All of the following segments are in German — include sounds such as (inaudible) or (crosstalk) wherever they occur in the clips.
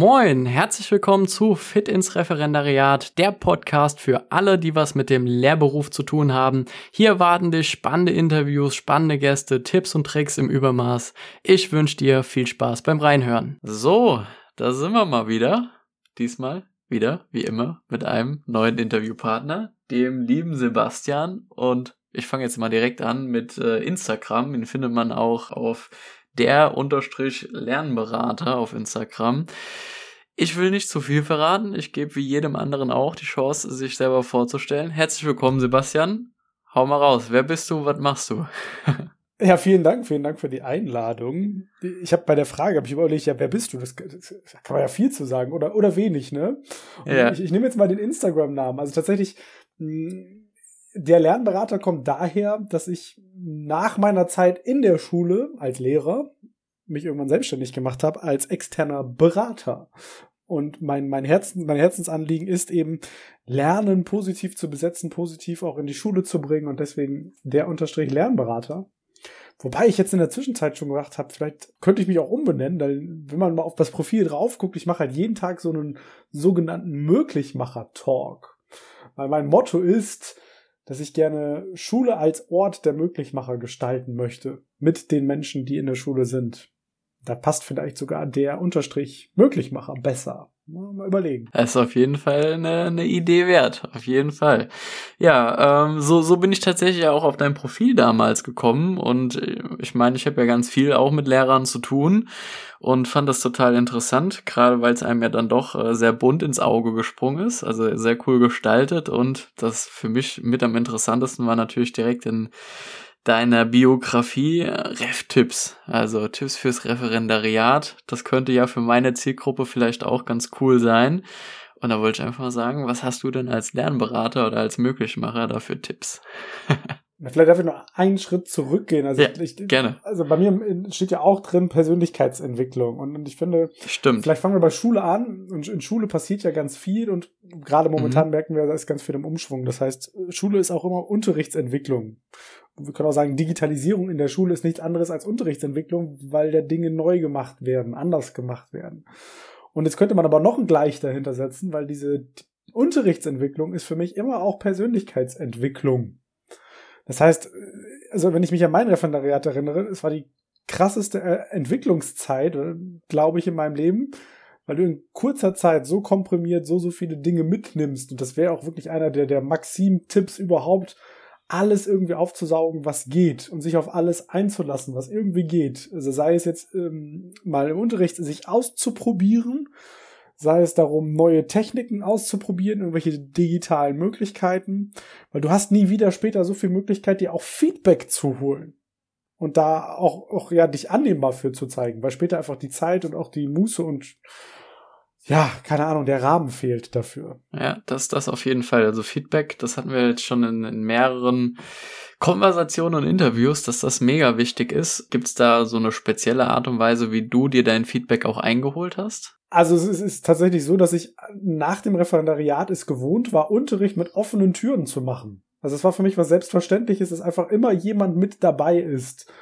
Moin, herzlich willkommen zu Fit ins Referendariat, der Podcast für alle, die was mit dem Lehrberuf zu tun haben. Hier warten dich spannende Interviews, spannende Gäste, Tipps und Tricks im Übermaß. Ich wünsche dir viel Spaß beim Reinhören. So, da sind wir mal wieder. Diesmal wieder, wie immer, mit einem neuen Interviewpartner, dem lieben Sebastian. Und ich fange jetzt mal direkt an mit äh, Instagram. Den findet man auch auf der unterstrich Lernberater auf Instagram. Ich will nicht zu viel verraten. Ich gebe wie jedem anderen auch die Chance, sich selber vorzustellen. Herzlich willkommen, Sebastian. Hau mal raus. Wer bist du? Was machst du? (laughs) Ja, vielen Dank, vielen Dank für die Einladung. Ich habe bei der Frage, habe ich überlegt, ja, wer bist du? Das, das, kann man ja viel zu sagen oder oder wenig, ne? ja. Ich, ich nehme jetzt mal den Instagram-Namen. Also tatsächlich, hm, der Lernberater kommt daher, dass ich nach meiner Zeit in der Schule als Lehrer mich irgendwann selbstständig gemacht habe als externer Berater. Und mein, mein, Herzen, mein Herzensanliegen ist eben, Lernen positiv zu besetzen, positiv auch in die Schule zu bringen und deswegen der Unterstrich Lernberater. Wobei ich jetzt in der Zwischenzeit schon gedacht habe, vielleicht könnte ich mich auch umbenennen, weil wenn man mal auf das Profil drauf guckt, ich mache halt jeden Tag so einen sogenannten Möglichmacher-Talk. Weil mein Motto ist, dass ich gerne Schule als Ort der Möglichmacher gestalten möchte mit den Menschen, die in der Schule sind. Da passt vielleicht sogar der Unterstrich Möglichmacher besser. Mal überlegen. Das ist auf jeden Fall eine, eine Idee wert. Auf jeden Fall. Ja, ähm, so, so bin ich tatsächlich auch auf dein Profil damals gekommen. Und äh, ich meine, ich habe ja ganz viel auch mit Lehrern zu tun und fand das total interessant, gerade weil es einem ja dann doch äh, sehr bunt ins Auge gesprungen ist. Also sehr cool gestaltet. Und das für mich mit am interessantesten war natürlich direkt in deiner Biografie Ref-Tipps, also Tipps fürs Referendariat. Das könnte ja für meine Zielgruppe vielleicht auch ganz cool sein. Und da wollte ich einfach mal sagen, was hast du denn als Lernberater oder als Möglichmacher dafür Tipps? Vielleicht darf ich noch einen Schritt zurückgehen. Also ja, ich, gerne. Also bei mir steht ja auch drin Persönlichkeitsentwicklung. Und, ich finde, Stimmt. vielleicht fangen wir bei Schule an. Und in Schule passiert ja ganz viel und gerade momentan mhm. merken wir, da ist ganz viel im Umschwung. Das heißt, Schule ist auch immer Unterrichtsentwicklung wir können auch sagen, Digitalisierung in der Schule ist nichts anderes als Unterrichtsentwicklung, weil da Dinge neu gemacht werden, anders gemacht werden. Und jetzt könnte man aber noch ein Gleich dahinter setzen, weil diese Unterrichtsentwicklung ist für mich immer auch Persönlichkeitsentwicklung. Das heißt, also wenn ich mich an mein Referendariat erinnere, es war die krasseste äh, Entwicklungszeit, äh, glaube ich, in meinem Leben, weil du in kurzer Zeit so komprimiert so, so viele Dinge mitnimmst. Und das wäre auch wirklich einer der, der Maxim-Tipps überhaupt, alles irgendwie aufzusaugen, was geht und sich auf alles einzulassen, was irgendwie geht. Also sei es jetzt ähm, mal im Unterricht sich auszuprobieren, sei es darum, neue Techniken auszuprobieren, irgendwelche digitalen Möglichkeiten, weil du hast nie wieder später so viel Möglichkeit, dir auch Feedback zu holen und da auch, auch ja dich annehmbar für zu zeigen, weil später einfach die Zeit und auch die Muße und ja, keine Ahnung, der Rahmen fehlt dafür. Ja, das, das auf jeden Fall. Also Feedback, das hatten wir jetzt schon in, in mehreren Konversationen und Interviews, dass das mega wichtig ist. Gibt es da so eine spezielle Art und Weise, wie du dir dein Feedback auch eingeholt hast? Also es ist tatsächlich so, dass ich nach dem Referendariat es gewohnt war, Unterricht mit offenen Türen zu machen. Also es war für mich was Selbstverständliches, dass einfach immer jemand mit dabei ist.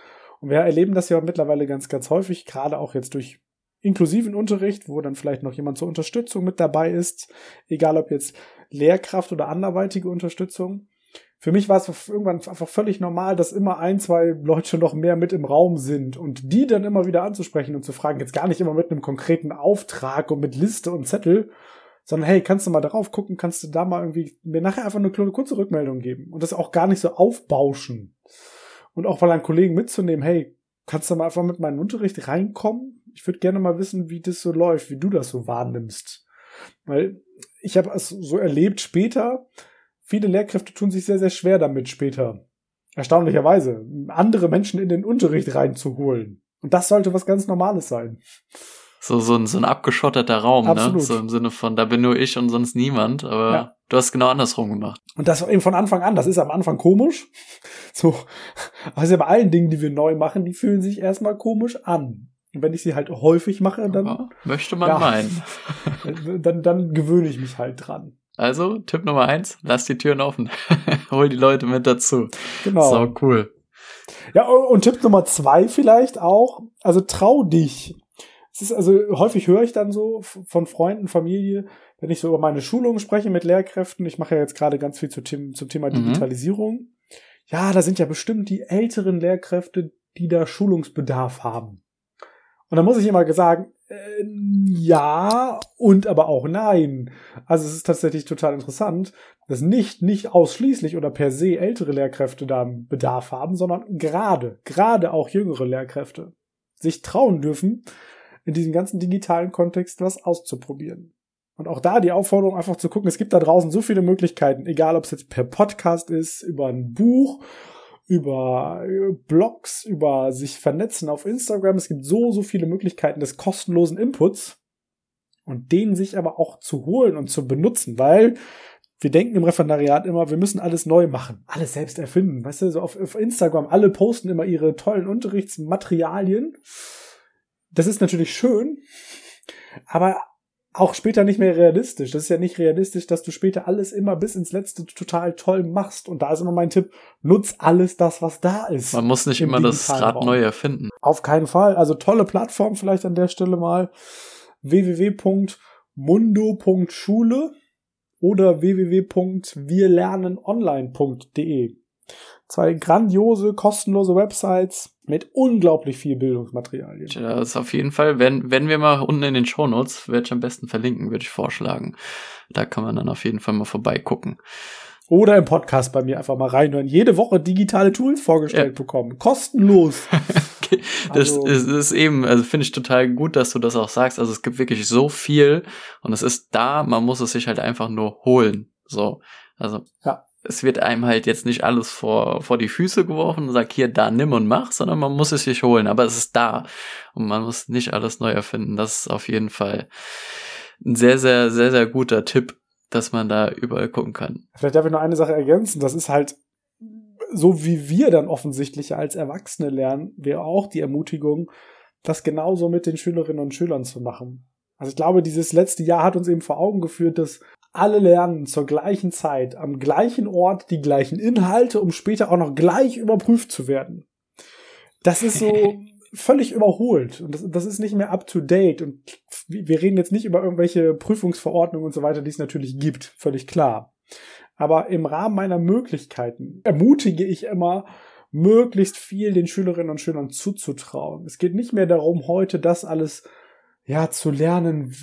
Und wir erleben das ja mittlerweile ganz, ganz häufig, gerade auch jetzt durch inklusiven Unterricht, wo dann vielleicht noch jemand zur Unterstützung mit dabei ist, egal ob jetzt Lehrkraft oder anderweitige Unterstützung. Für mich war es irgendwann einfach völlig normal, dass immer ein, zwei Leute noch mehr mit im Raum sind und die dann immer wieder anzusprechen und zu fragen, jetzt gar nicht immer mit einem konkreten Auftrag und mit Liste und Zettel, sondern hey, kannst du mal darauf gucken, kannst du da mal irgendwie mir nachher einfach eine kurze Rückmeldung geben und das auch gar nicht so aufbauschen. Und auch mal einen Kollegen mitzunehmen, hey, kannst du mal einfach mit meinem Unterricht reinkommen? Ich würde gerne mal wissen, wie das so läuft, wie du das so wahrnimmst. Weil ich habe es so erlebt später, viele Lehrkräfte tun sich sehr, sehr schwer damit später. Erstaunlicherweise, andere Menschen in den Unterricht reinzuholen. Und das sollte was ganz Normales sein. So, so ein, so ein abgeschotteter Raum, ne? Absolut. ne? So im Sinne von, da bin nur ich und sonst niemand, aber ja. du hast genau andersrum gemacht. Und das eben von Anfang an, das ist am Anfang komisch. So, (laughs) also bei allen Dingen, die wir neu machen, die fühlen sich erstmal komisch an. Wenn ich sie halt häufig mache, dann. Ja, möchte man ja, meinen. (laughs) dann, dann gewöhne ich mich halt dran. Also, Tipp Nummer eins, lass die Türen offen. (laughs) Hol die Leute mit dazu. Genau. So, cool. Ja, und Tipp Nummer zwei vielleicht auch, also trau dich. es ist also häufig höre ich dann so von Freunden, Familie, wenn ich so über meine Schulungen spreche mit Lehrkräften. Ich mache ja jetzt gerade ganz viel zu Themen, zum Thema mhm. Digitalisierung. Ja, da sind ja bestimmt die älteren Lehrkräfte, die da Schulungsbedarf haben. Und da muss ich immer sagen, äh, ja und aber auch nein. Also es ist tatsächlich total interessant, dass nicht, nicht ausschließlich oder per se ältere Lehrkräfte da Bedarf haben, sondern gerade, gerade auch jüngere Lehrkräfte sich trauen dürfen, in diesem ganzen digitalen Kontext was auszuprobieren. Und auch da die Aufforderung einfach zu gucken, es gibt da draußen so viele Möglichkeiten, egal ob es jetzt per Podcast ist, über ein Buch, über äh, Blogs, über sich vernetzen auf Instagram. Es gibt so, so viele Möglichkeiten des kostenlosen Inputs und den sich aber auch zu holen und zu benutzen, weil wir denken im Referendariat immer, wir müssen alles neu machen, alles selbst erfinden. Weißt du, so auf, auf Instagram, alle posten immer ihre tollen Unterrichtsmaterialien das ist natürlich schön, aber auch später nicht mehr realistisch. Das ist ja nicht realistisch, dass du später alles immer bis ins Letzte total toll machst. Und da ist immer mein Tipp, nutz alles das, was da ist. Man muss nicht immer das Rad Raum. neu erfinden. Auf keinen Fall. Also tolle Plattform vielleicht an der Stelle mal. www.mundo.schule oder www.wirlernenonline.de. Zwei grandiose, kostenlose Websites mit unglaublich viel Bildungsmaterialien. Ja, das ist auf jeden Fall, wenn, wenn wir mal unten in den Shownotes, werde ich am besten verlinken, würde ich vorschlagen. Da kann man dann auf jeden Fall mal vorbeigucken. Oder im Podcast bei mir einfach mal reinhören. Jede Woche digitale Tools vorgestellt ja. bekommen. Kostenlos. (laughs) das also, ist, ist, eben, also finde ich total gut, dass du das auch sagst. Also es gibt wirklich so viel und es ist da, man muss es sich halt einfach nur holen. So. Also ja es wird einem halt jetzt nicht alles vor, vor die Füße geworfen und sagt, hier, da, nimm und mach, sondern man muss es sich holen, aber es ist da und man muss nicht alles neu erfinden. Das ist auf jeden Fall ein sehr, sehr, sehr, sehr guter Tipp, dass man da überall gucken kann. Vielleicht darf ich noch eine Sache ergänzen, das ist halt so wie wir dann offensichtlich als Erwachsene lernen, wäre auch die Ermutigung, das genauso mit den Schülerinnen und Schülern zu machen. Also ich glaube, dieses letzte Jahr hat uns eben vor Augen geführt, dass alle lernen zur gleichen Zeit, am gleichen Ort, die gleichen Inhalte, um später auch noch gleich überprüft zu werden. Das ist so (laughs) völlig überholt und das, das ist nicht mehr up to date und wir reden jetzt nicht über irgendwelche Prüfungsverordnungen und so weiter, die es natürlich gibt, völlig klar. Aber im Rahmen meiner Möglichkeiten ermutige ich immer, möglichst viel den Schülerinnen und Schülern zuzutrauen. Es geht nicht mehr darum, heute das alles ja zu lernen,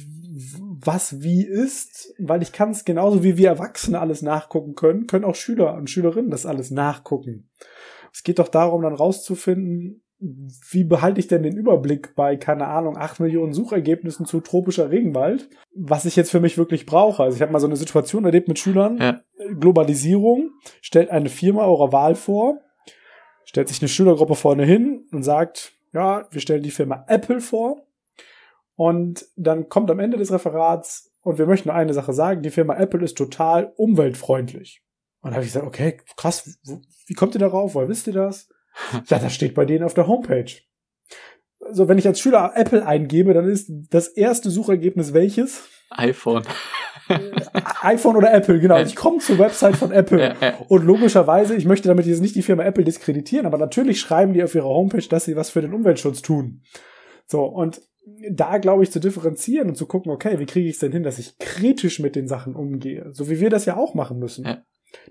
was wie ist, weil ich kann es genauso wie wir Erwachsene alles nachgucken können, können auch Schüler und Schülerinnen das alles nachgucken. Es geht doch darum, dann rauszufinden, wie behalte ich denn den Überblick bei, keine Ahnung, acht Millionen Suchergebnissen zu tropischer Regenwald, was ich jetzt für mich wirklich brauche. Also ich habe mal so eine Situation erlebt mit Schülern, ja. Globalisierung, stellt eine Firma eurer Wahl vor, stellt sich eine Schülergruppe vorne hin und sagt, ja, wir stellen die Firma Apple vor und dann kommt am Ende des Referats, und wir möchten nur eine Sache sagen, die Firma Apple ist total umweltfreundlich. Und da habe ich gesagt, okay, krass, wie kommt ihr darauf? Woher wisst ihr das? (laughs) Ja, das steht bei denen auf der Homepage. Also wenn ich als Schüler Apple eingebe, dann ist das erste Suchergebnis welches? iPhone. (laughs) iPhone oder Apple, genau. Ich komme zur Website von Apple. (laughs) Und logischerweise, ich möchte damit jetzt nicht die Firma Apple diskreditieren, aber natürlich schreiben die auf ihrer Homepage, dass sie was für den Umweltschutz tun. So, und da, glaube ich, zu differenzieren und zu gucken, okay, wie kriege ich es denn hin, dass ich kritisch mit den Sachen umgehe? So wie wir das ja auch machen müssen. Ja.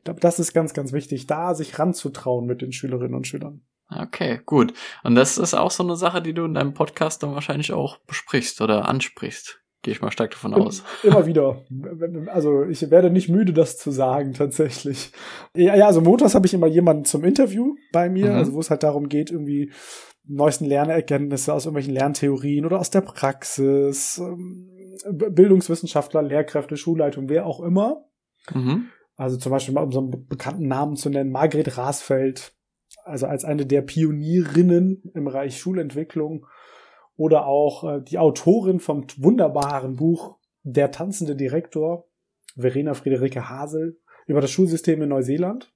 Das ist ganz, ganz wichtig, da sich ranzutrauen mit den Schülerinnen und Schülern. Okay, gut. Und das ist auch so eine Sache, die du in deinem Podcast dann wahrscheinlich auch besprichst oder ansprichst. Gehe ich mal stark davon aus. Immer wieder. Also ich werde nicht müde, das zu sagen, tatsächlich. Ja, ja also montags habe ich immer jemanden zum Interview bei mir, mhm. also wo es halt darum geht, irgendwie neuesten Lernerkenntnisse aus irgendwelchen Lerntheorien oder aus der Praxis, ähm, Bildungswissenschaftler, Lehrkräfte, Schulleitung, wer auch immer. Mhm. Also zum Beispiel mal um so einen bekannten Namen zu nennen, Margret Rasfeld, also als eine der Pionierinnen im Bereich Schulentwicklung oder auch äh, die Autorin vom wunderbaren Buch Der tanzende Direktor, Verena Friederike Hasel, über das Schulsystem in Neuseeland.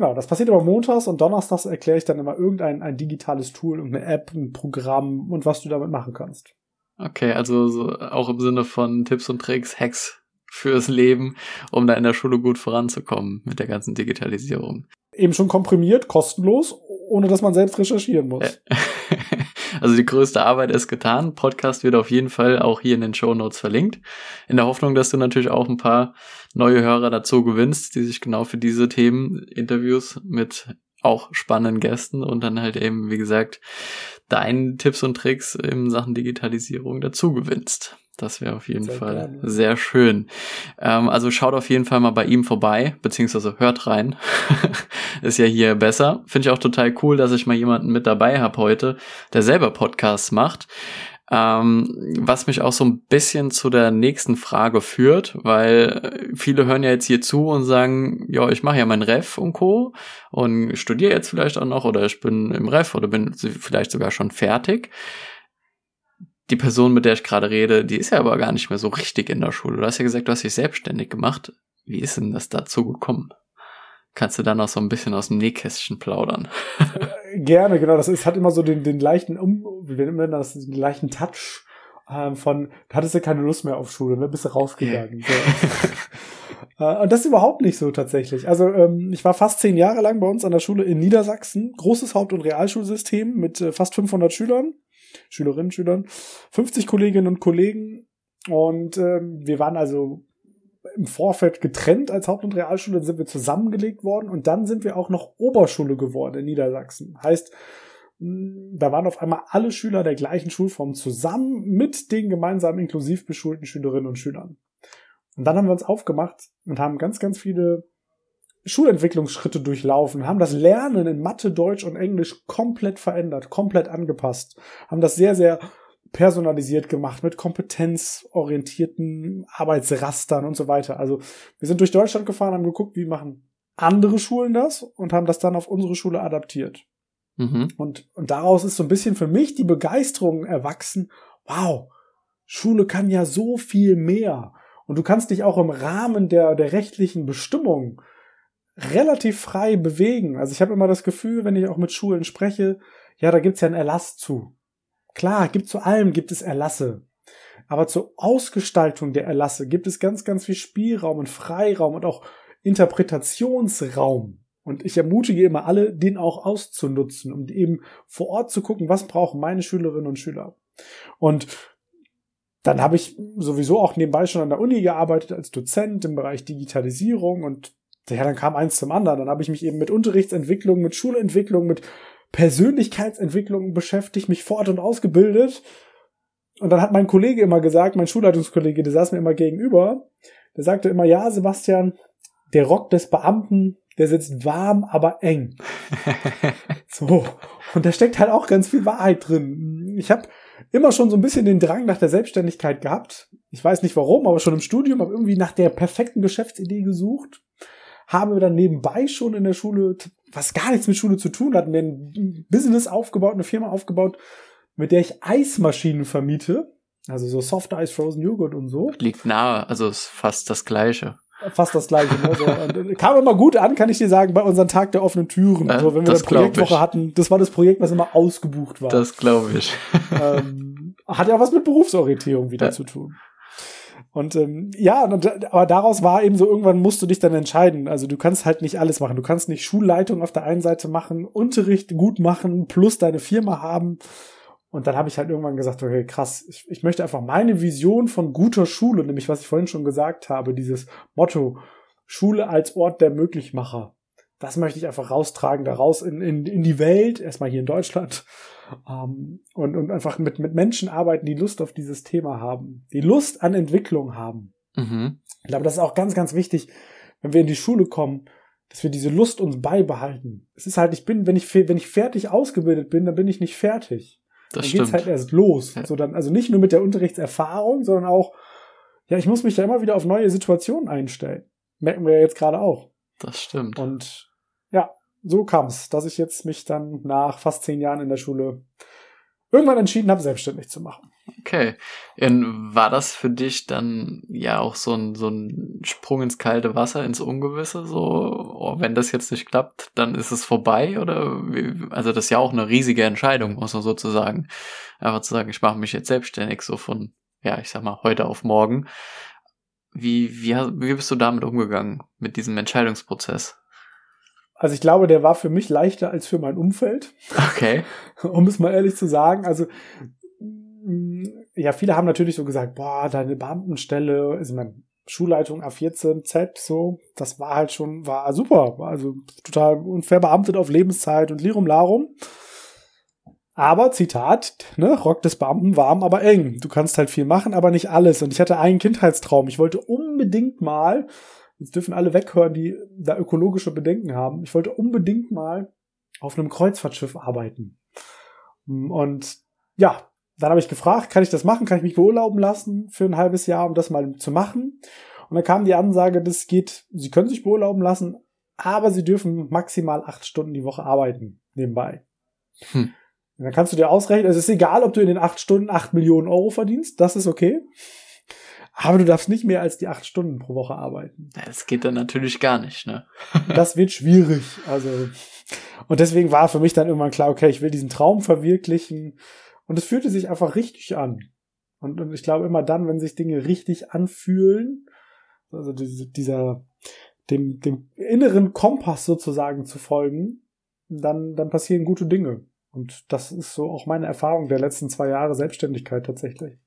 Genau, das passiert aber montags und donnerstags erkläre ich dann immer irgendein ein digitales Tool, eine App, ein Programm und was du damit machen kannst. Okay, also so auch im Sinne von Tipps und Tricks, Hacks fürs Leben, um da in der Schule gut voranzukommen mit der ganzen Digitalisierung. Eben schon komprimiert, kostenlos, ohne dass man selbst recherchieren muss. (laughs) Also die größte Arbeit ist getan. Podcast wird auf jeden Fall auch hier in den Show Notes verlinkt. In der Hoffnung, dass du natürlich auch ein paar neue Hörer dazu gewinnst, die sich genau für diese Themen, Interviews mit auch spannenden Gästen und dann halt eben, wie gesagt, deinen Tipps und Tricks in Sachen Digitalisierung dazu gewinnst. Das wäre auf jeden sehr Fall gerne. sehr schön. Ähm, also schaut auf jeden Fall mal bei ihm vorbei, beziehungsweise hört rein. (laughs) Ist ja hier besser. Finde ich auch total cool, dass ich mal jemanden mit dabei habe heute, der selber Podcasts macht. Ähm, was mich auch so ein bisschen zu der nächsten Frage führt, weil viele hören ja jetzt hier zu und sagen, ja, ich mache ja mein Ref und Co. und studiere jetzt vielleicht auch noch oder ich bin im Ref oder bin vielleicht sogar schon fertig die Person, mit der ich gerade rede, die ist ja aber gar nicht mehr so richtig in der Schule. Du hast ja gesagt, du hast dich selbstständig gemacht. Wie ist denn das dazu gekommen? Kannst du dann noch so ein bisschen aus dem Nähkästchen plaudern? (laughs) Gerne, genau. Das ist, hat immer so den, den leichten, um, wie nennt man das, den leichten Touch ähm, von, da hattest du keine Lust mehr auf Schule, ne? Bist du rausgegangen. So. (laughs) äh, und das ist überhaupt nicht so tatsächlich. Also ähm, ich war fast zehn Jahre lang bei uns an der Schule in Niedersachsen. Großes Haupt- und Realschulsystem mit äh, fast 500 Schülern. Schülerinnen, Schülern, 50 Kolleginnen und Kollegen. Und ähm, wir waren also im Vorfeld getrennt als Haupt- und Realschule, dann sind wir zusammengelegt worden und dann sind wir auch noch Oberschule geworden in Niedersachsen. Heißt, da waren auf einmal alle Schüler der gleichen Schulform zusammen mit den gemeinsam inklusiv beschulten Schülerinnen und Schülern. Und dann haben wir uns aufgemacht und haben ganz, ganz viele Schulentwicklungsschritte durchlaufen, haben das Lernen in Mathe, Deutsch und Englisch komplett verändert, komplett angepasst, haben das sehr, sehr personalisiert gemacht mit kompetenzorientierten Arbeitsrastern und so weiter. Also wir sind durch Deutschland gefahren, haben geguckt, wie machen andere Schulen das und haben das dann auf unsere Schule adaptiert. Mhm. Und, und daraus ist so ein bisschen für mich die Begeisterung erwachsen. Wow, Schule kann ja so viel mehr. Und du kannst dich auch im Rahmen der, der rechtlichen Bestimmungen relativ frei bewegen. Also ich habe immer das Gefühl, wenn ich auch mit Schulen spreche, ja, da gibt's ja einen Erlass zu. Klar, gibt zu allem gibt es Erlasse. Aber zur Ausgestaltung der Erlasse gibt es ganz, ganz viel Spielraum und Freiraum und auch Interpretationsraum. Und ich ermutige immer alle, den auch auszunutzen, um eben vor Ort zu gucken, was brauchen meine Schülerinnen und Schüler. Und dann habe ich sowieso auch nebenbei schon an der Uni gearbeitet als Dozent im Bereich Digitalisierung und ja, dann kam eins zum anderen. Dann habe ich mich eben mit Unterrichtsentwicklung, mit Schulentwicklung, mit Persönlichkeitsentwicklung beschäftigt, mich fort und ausgebildet. Und dann hat mein Kollege immer gesagt, mein Schulleitungskollege, der saß mir immer gegenüber, der sagte immer, ja, Sebastian, der Rock des Beamten, der sitzt warm, aber eng. (laughs) so. Und da steckt halt auch ganz viel Wahrheit drin. Ich habe immer schon so ein bisschen den Drang nach der Selbstständigkeit gehabt. Ich weiß nicht warum, aber schon im Studium habe irgendwie nach der perfekten Geschäftsidee gesucht haben wir dann nebenbei schon in der Schule, was gar nichts mit Schule zu tun hat, mir ein Business aufgebaut, eine Firma aufgebaut, mit der ich Eismaschinen vermiete. Also so Soft Ice, Frozen Joghurt und so. Liegt nahe, also ist fast das Gleiche. Fast das Gleiche. Ne? So, äh, kam immer gut an, kann ich dir sagen, bei unserem Tag der offenen Türen. Also wenn wir eine Projektwoche hatten, das war das Projekt, was immer ausgebucht war. Das glaube ich. ähm, hat ja was mit Berufsorientierung wieder ja. zu tun. Und ähm, ja, aber daraus war eben so, irgendwann musst du dich dann entscheiden. Also du kannst halt nicht alles machen. Du kannst nicht Schulleitung auf der einen Seite machen, Unterricht gut machen, plus deine Firma haben. Und dann habe ich halt irgendwann gesagt, okay, krass, ich, ich möchte einfach meine Vision von guter Schule, nämlich was ich vorhin schon gesagt habe, dieses Motto, Schule als Ort der Möglichmacher. Das möchte ich einfach raustragen, da raus in, in, in die Welt, erstmal hier in Deutschland ähm, und, und einfach mit, mit Menschen arbeiten, die Lust auf dieses Thema haben, die Lust an Entwicklung haben. Mhm. Ich glaube, das ist auch ganz, ganz wichtig, wenn wir in die Schule kommen, dass wir diese Lust uns beibehalten. Es ist halt, ich bin, wenn ich, wenn ich fertig ausgebildet bin, dann bin ich nicht fertig. Das dann stimmt. geht's halt erst los. Ja. So dann, also nicht nur mit der Unterrichtserfahrung, sondern auch, ja, ich muss mich da immer wieder auf neue Situationen einstellen. Merken wir ja jetzt gerade auch. Das stimmt. Und ja, so kam es, dass ich jetzt mich dann nach fast zehn Jahren in der Schule irgendwann entschieden habe, selbstständig zu machen. Okay. Und war das für dich dann ja auch so ein, so ein Sprung ins kalte Wasser, ins Ungewisse? So, oh, wenn das jetzt nicht klappt, dann ist es vorbei? Oder also das ist ja auch eine riesige Entscheidung, muss man sozusagen. Einfach zu sagen, ich mache mich jetzt selbstständig, so von, ja, ich sag mal, heute auf morgen. Wie, wie, wie bist du damit umgegangen, mit diesem Entscheidungsprozess? Also ich glaube, der war für mich leichter als für mein Umfeld. Okay. (laughs) um es mal ehrlich zu sagen. Also ja, viele haben natürlich so gesagt, boah, deine Beamtenstelle, ist meine Schulleitung A14Z, so, das war halt schon, war super. Also total unfair beamtet auf Lebenszeit und Lirum Larum. Aber, Zitat, ne, Rock des Beamten warm, aber eng. Du kannst halt viel machen, aber nicht alles. Und ich hatte einen Kindheitstraum. Ich wollte unbedingt mal, jetzt dürfen alle weghören, die da ökologische Bedenken haben. Ich wollte unbedingt mal auf einem Kreuzfahrtschiff arbeiten. Und ja, dann habe ich gefragt, kann ich das machen? Kann ich mich beurlauben lassen für ein halbes Jahr, um das mal zu machen? Und dann kam die Ansage, das geht, Sie können sich beurlauben lassen, aber Sie dürfen maximal acht Stunden die Woche arbeiten nebenbei. Hm. Und dann kannst du dir ausrechnen, es ist egal, ob du in den acht Stunden acht Millionen Euro verdienst, das ist okay. Aber du darfst nicht mehr als die acht Stunden pro Woche arbeiten. Das geht dann natürlich gar nicht, ne? (laughs) das wird schwierig. Also, und deswegen war für mich dann irgendwann klar, okay, ich will diesen Traum verwirklichen. Und es fühlte sich einfach richtig an. Und, und ich glaube immer dann, wenn sich Dinge richtig anfühlen, also dieser, dem, dem inneren Kompass sozusagen zu folgen, dann, dann passieren gute Dinge. Und das ist so auch meine Erfahrung der letzten zwei Jahre Selbstständigkeit tatsächlich.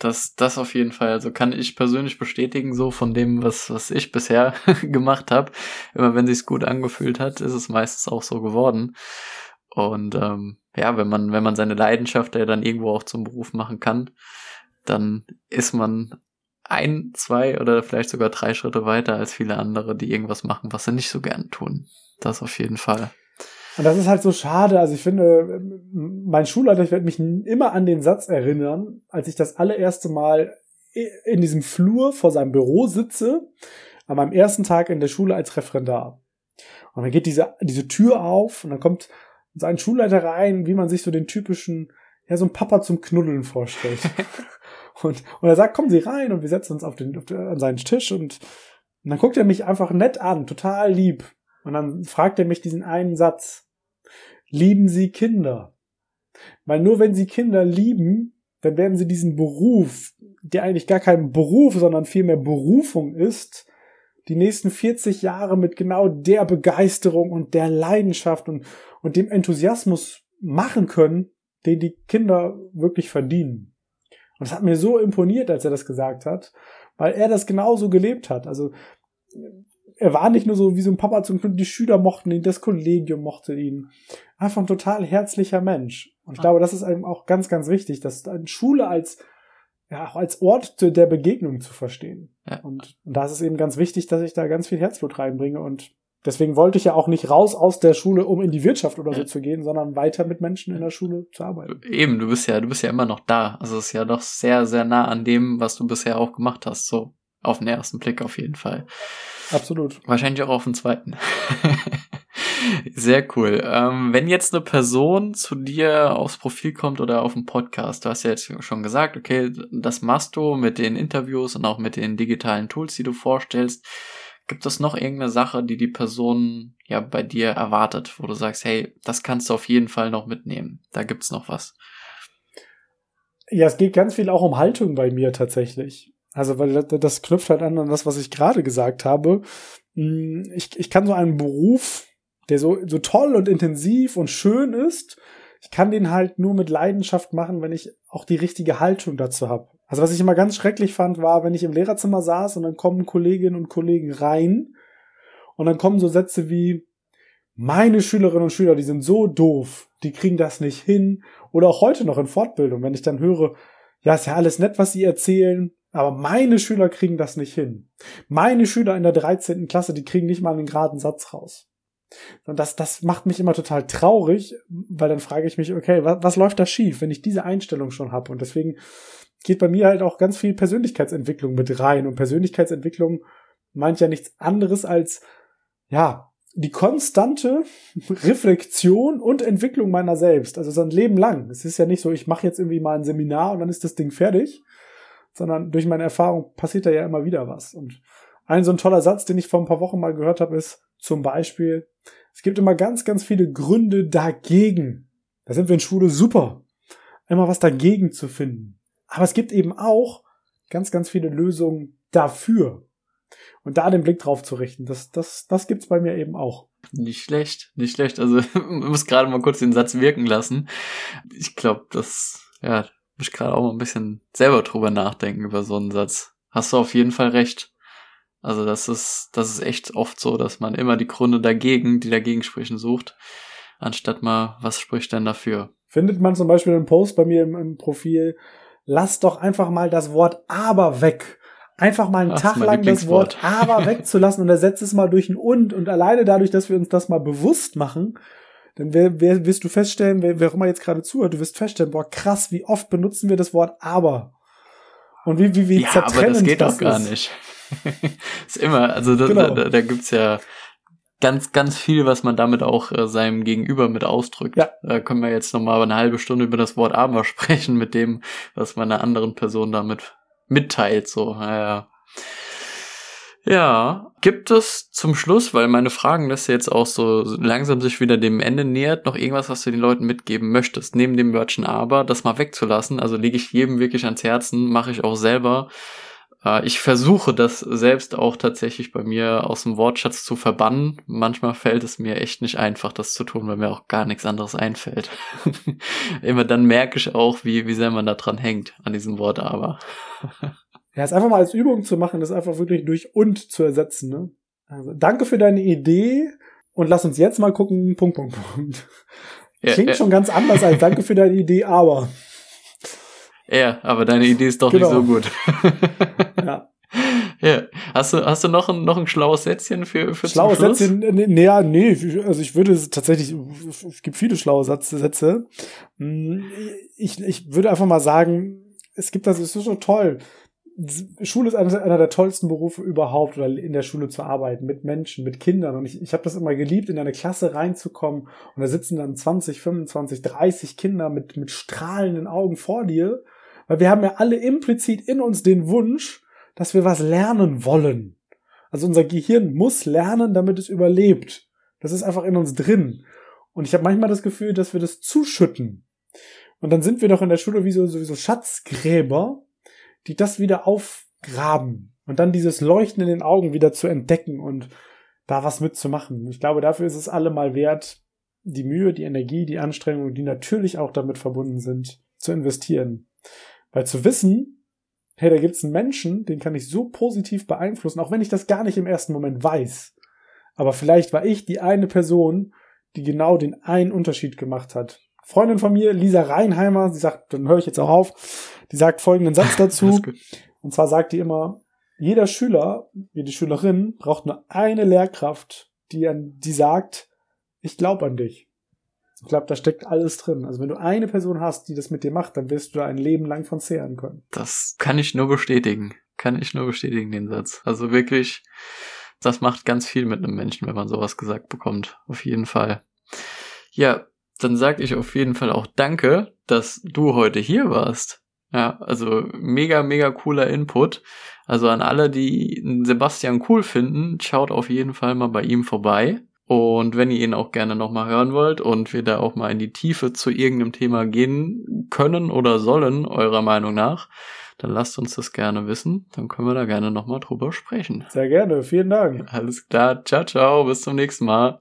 Das, das auf jeden Fall. Also kann ich persönlich bestätigen, so von dem, was, was ich bisher (laughs) gemacht habe. Immer wenn sich's gut angefühlt hat, ist es meistens auch so geworden. Und ähm, ja, wenn man, wenn man seine Leidenschaft ja dann irgendwo auch zum Beruf machen kann, dann ist man ein, zwei oder vielleicht sogar drei Schritte weiter als viele andere, die irgendwas machen, was sie nicht so gern tun. Das auf jeden Fall. Und das ist halt so schade. Also ich finde, mein Schulleiter, ich werde mich immer an den Satz erinnern, als ich das allererste Mal in diesem Flur vor seinem Büro sitze, an meinem ersten Tag in der Schule als Referendar. Und dann geht diese, diese Tür auf und dann kommt sein Schulleiter rein, wie man sich so den typischen, ja, so ein Papa zum Knuddeln vorstellt. (laughs) und, und er sagt, kommen Sie rein und wir setzen uns auf den, auf den, an seinen Tisch und, und dann guckt er mich einfach nett an, total lieb. Und dann fragt er mich diesen einen Satz. Lieben Sie Kinder? Weil nur wenn Sie Kinder lieben, dann werden Sie diesen Beruf, der eigentlich gar kein Beruf, sondern vielmehr Berufung ist, die nächsten 40 Jahre mit genau der Begeisterung und der Leidenschaft und, und dem Enthusiasmus machen können, den die Kinder wirklich verdienen. Und das hat mir so imponiert, als er das gesagt hat, weil er das genauso gelebt hat. Also er war nicht nur so wie so ein Papa zum Glück, die Schüler mochten ihn, das Kollegium mochte ihn. Einfach ein total herzlicher Mensch. Und ich ah. glaube, das ist einem auch ganz, ganz wichtig, dass eine Schule als ja, auch als Ort der Begegnung zu verstehen. Ja. Und, und da ist es eben ganz wichtig, dass ich da ganz viel Herzblut reinbringe und Deswegen wollte ich ja auch nicht raus aus der Schule, um in die Wirtschaft oder so zu gehen, sondern weiter mit Menschen in der Schule zu arbeiten. Eben, du bist ja, du bist ja immer noch da. Also es ist ja doch sehr, sehr nah an dem, was du bisher auch gemacht hast. So auf den ersten Blick auf jeden Fall. Absolut. Wahrscheinlich auch auf den zweiten. (laughs) Sehr cool. Ähm, wenn jetzt eine Person zu dir aufs Profil kommt oder auf dem Podcast, du hast ja jetzt schon gesagt, okay, das machst du mit den Interviews und auch mit den digitalen Tools, die du vorstellst. Gibt es noch irgendeine Sache, die die Person ja bei dir erwartet, wo du sagst, hey, das kannst du auf jeden Fall noch mitnehmen. Da gibt's noch was. Ja, es geht ganz viel auch um Haltung bei mir tatsächlich. Also, weil das knüpft halt an an das, was ich gerade gesagt habe. Hm, ich, ich kann so einen Beruf, der so, so toll und intensiv und schön ist, ich kann den halt nur mit Leidenschaft machen, wenn ich auch die richtige Haltung dazu habe. Also was ich immer ganz schrecklich fand, war, wenn ich im Lehrerzimmer saß und dann kommen Kolleginnen und Kollegen rein und dann kommen so Sätze wie, meine Schülerinnen und Schüler, die sind so doof, die kriegen das nicht hin. Oder auch heute noch in Fortbildung, wenn ich dann höre, ja, ist ja alles nett, was sie erzählen, aber meine Schüler kriegen das nicht hin. Meine Schüler in der 13. Klasse, die kriegen nicht mal einen geraden Satz raus. Und das, das macht mich immer total traurig, weil dann frage ich mich, okay, was, was läuft da schief, wenn ich diese Einstellung schon habe? Und deswegen geht bei mir halt auch ganz viel Persönlichkeitsentwicklung mit rein. Und Persönlichkeitsentwicklung meint ja nichts anderes als, ja, die konstante Reflexion und Entwicklung meiner selbst. Also so ein Leben lang. Es ist ja nicht so, ich mache jetzt irgendwie mal ein Seminar und dann ist das Ding fertig, sondern durch meine Erfahrung passiert da ja immer wieder was. Und ein so ein toller Satz, den ich vor ein paar Wochen mal gehört habe, ist zum Beispiel, es gibt immer ganz, ganz viele Gründe dagegen. Da sind wir in Schule super, immer was dagegen zu finden. Aber es gibt eben auch ganz, ganz viele Lösungen dafür. Und da den Blick drauf zu richten, das, das, das gibt's bei mir eben auch. Nicht schlecht, nicht schlecht. Also (laughs) muss gerade mal kurz den Satz wirken lassen. Ich glaube, das, ja, ich gerade auch mal ein bisschen selber drüber nachdenken über so einen Satz. Hast du auf jeden Fall recht. Also das ist, das ist echt oft so, dass man immer die Gründe dagegen, die dagegen sprechen, sucht, anstatt mal, was spricht denn dafür? Findet man zum Beispiel einen Post bei mir im, im Profil, lass doch einfach mal das Wort aber weg. Einfach mal einen Ach, Tag lang das Wort aber (laughs) wegzulassen und ersetzt es mal durch ein und und alleine dadurch, dass wir uns das mal bewusst machen, dann wer, wer, wirst du feststellen, wer, wer auch immer jetzt gerade zuhört, du wirst feststellen, boah, krass, wie oft benutzen wir das Wort aber. Und wie, wie, wie ja, aber das geht das doch gar ist. nicht. (laughs) ist immer, also da, genau. da, da gibt's ja ganz, ganz viel, was man damit auch äh, seinem Gegenüber mit ausdrückt. Ja. Da können wir jetzt nochmal eine halbe Stunde über das Wort aber (laughs) sprechen mit dem, was man einer anderen Person damit mitteilt, so, ja. Ja, gibt es zum Schluss, weil meine Fragen das jetzt auch so langsam sich wieder dem Ende nähert, noch irgendwas, was du den Leuten mitgeben möchtest, neben dem Wörtchen aber, das mal wegzulassen, also lege ich jedem wirklich ans Herzen, mache ich auch selber, äh, ich versuche das selbst auch tatsächlich bei mir aus dem Wortschatz zu verbannen. Manchmal fällt es mir echt nicht einfach, das zu tun, weil mir auch gar nichts anderes einfällt. (laughs) Immer dann merke ich auch, wie, wie sehr man da dran hängt, an diesem Wort aber. (laughs) ja, es einfach mal als Übung zu machen, das einfach wirklich durch und zu ersetzen. Ne? Also, danke für deine Idee und lass uns jetzt mal gucken, Punkt, Punkt, Punkt. Klingt ja, schon ganz anders als danke für deine Idee, aber. Ja, aber deine Idee ist doch genau. nicht so gut. (laughs) ja. Ja. Hast du, hast du noch ein, noch ein schlaues Sätzchen für, für Schlaues Sätzchen? Nee, nee, nee, also ich würde tatsächlich, es gibt viele schlaue Sätze. Hm, ich, ich würde einfach mal sagen, es gibt das, es ist so toll. Schule ist einer, einer der tollsten Berufe überhaupt, oder in der Schule zu arbeiten, mit Menschen, mit Kindern. Und ich, ich habe das immer geliebt, in eine Klasse reinzukommen und da sitzen dann 20, 25, 30 Kinder mit, mit strahlenden Augen vor dir weil wir haben ja alle implizit in uns den Wunsch, dass wir was lernen wollen. Also unser Gehirn muss lernen, damit es überlebt. Das ist einfach in uns drin. Und ich habe manchmal das Gefühl, dass wir das zuschütten. Und dann sind wir doch in der Schule wie so, sowieso Schatzgräber, die das wieder aufgraben und dann dieses Leuchten in den Augen wieder zu entdecken und da was mitzumachen. Ich glaube, dafür ist es allemal wert, die Mühe, die Energie, die Anstrengung, die natürlich auch damit verbunden sind, zu investieren. Weil zu wissen, hey, da gibt's einen Menschen, den kann ich so positiv beeinflussen, auch wenn ich das gar nicht im ersten Moment weiß. Aber vielleicht war ich die eine Person, die genau den einen Unterschied gemacht hat. Freundin von mir, Lisa Reinheimer, sie sagt, dann höre ich jetzt auch auf, die sagt folgenden Satz (laughs) dazu. und zwar sagt die immer, jeder Schüler, jede Schülerin braucht nur eine Lehrkraft, die, an, die sagt, ich glaube an dich. Ich glaube, da steckt alles drin. Also wenn du eine Person hast, die das mit dir macht, dann wirst du da ein Leben lang von zehren können. Das kann ich nur bestätigen. Kann ich nur bestätigen, den Satz. Also wirklich, das macht ganz viel mit einem Menschen, wenn man sowas gesagt bekommt. Auf jeden Fall. Ja, dann sag ich auf jeden Fall auch Danke, dass du heute hier warst. Ja, also mega, mega cooler Input. Also an alle, die Sebastian cool finden, schaut auf jeden Fall mal bei ihm vorbei. Und wenn ihr ihn auch gerne nochmal hören wollt und wir da auch mal in die Tiefe zu irgendeinem Thema gehen können oder sollen, eurer Meinung nach, dann lasst uns das gerne wissen. Dann können wir da gerne nochmal drüber sprechen. Sehr gerne. Vielen Dank. Alles klar. Ciao, ciao. Bis zum nächsten Mal.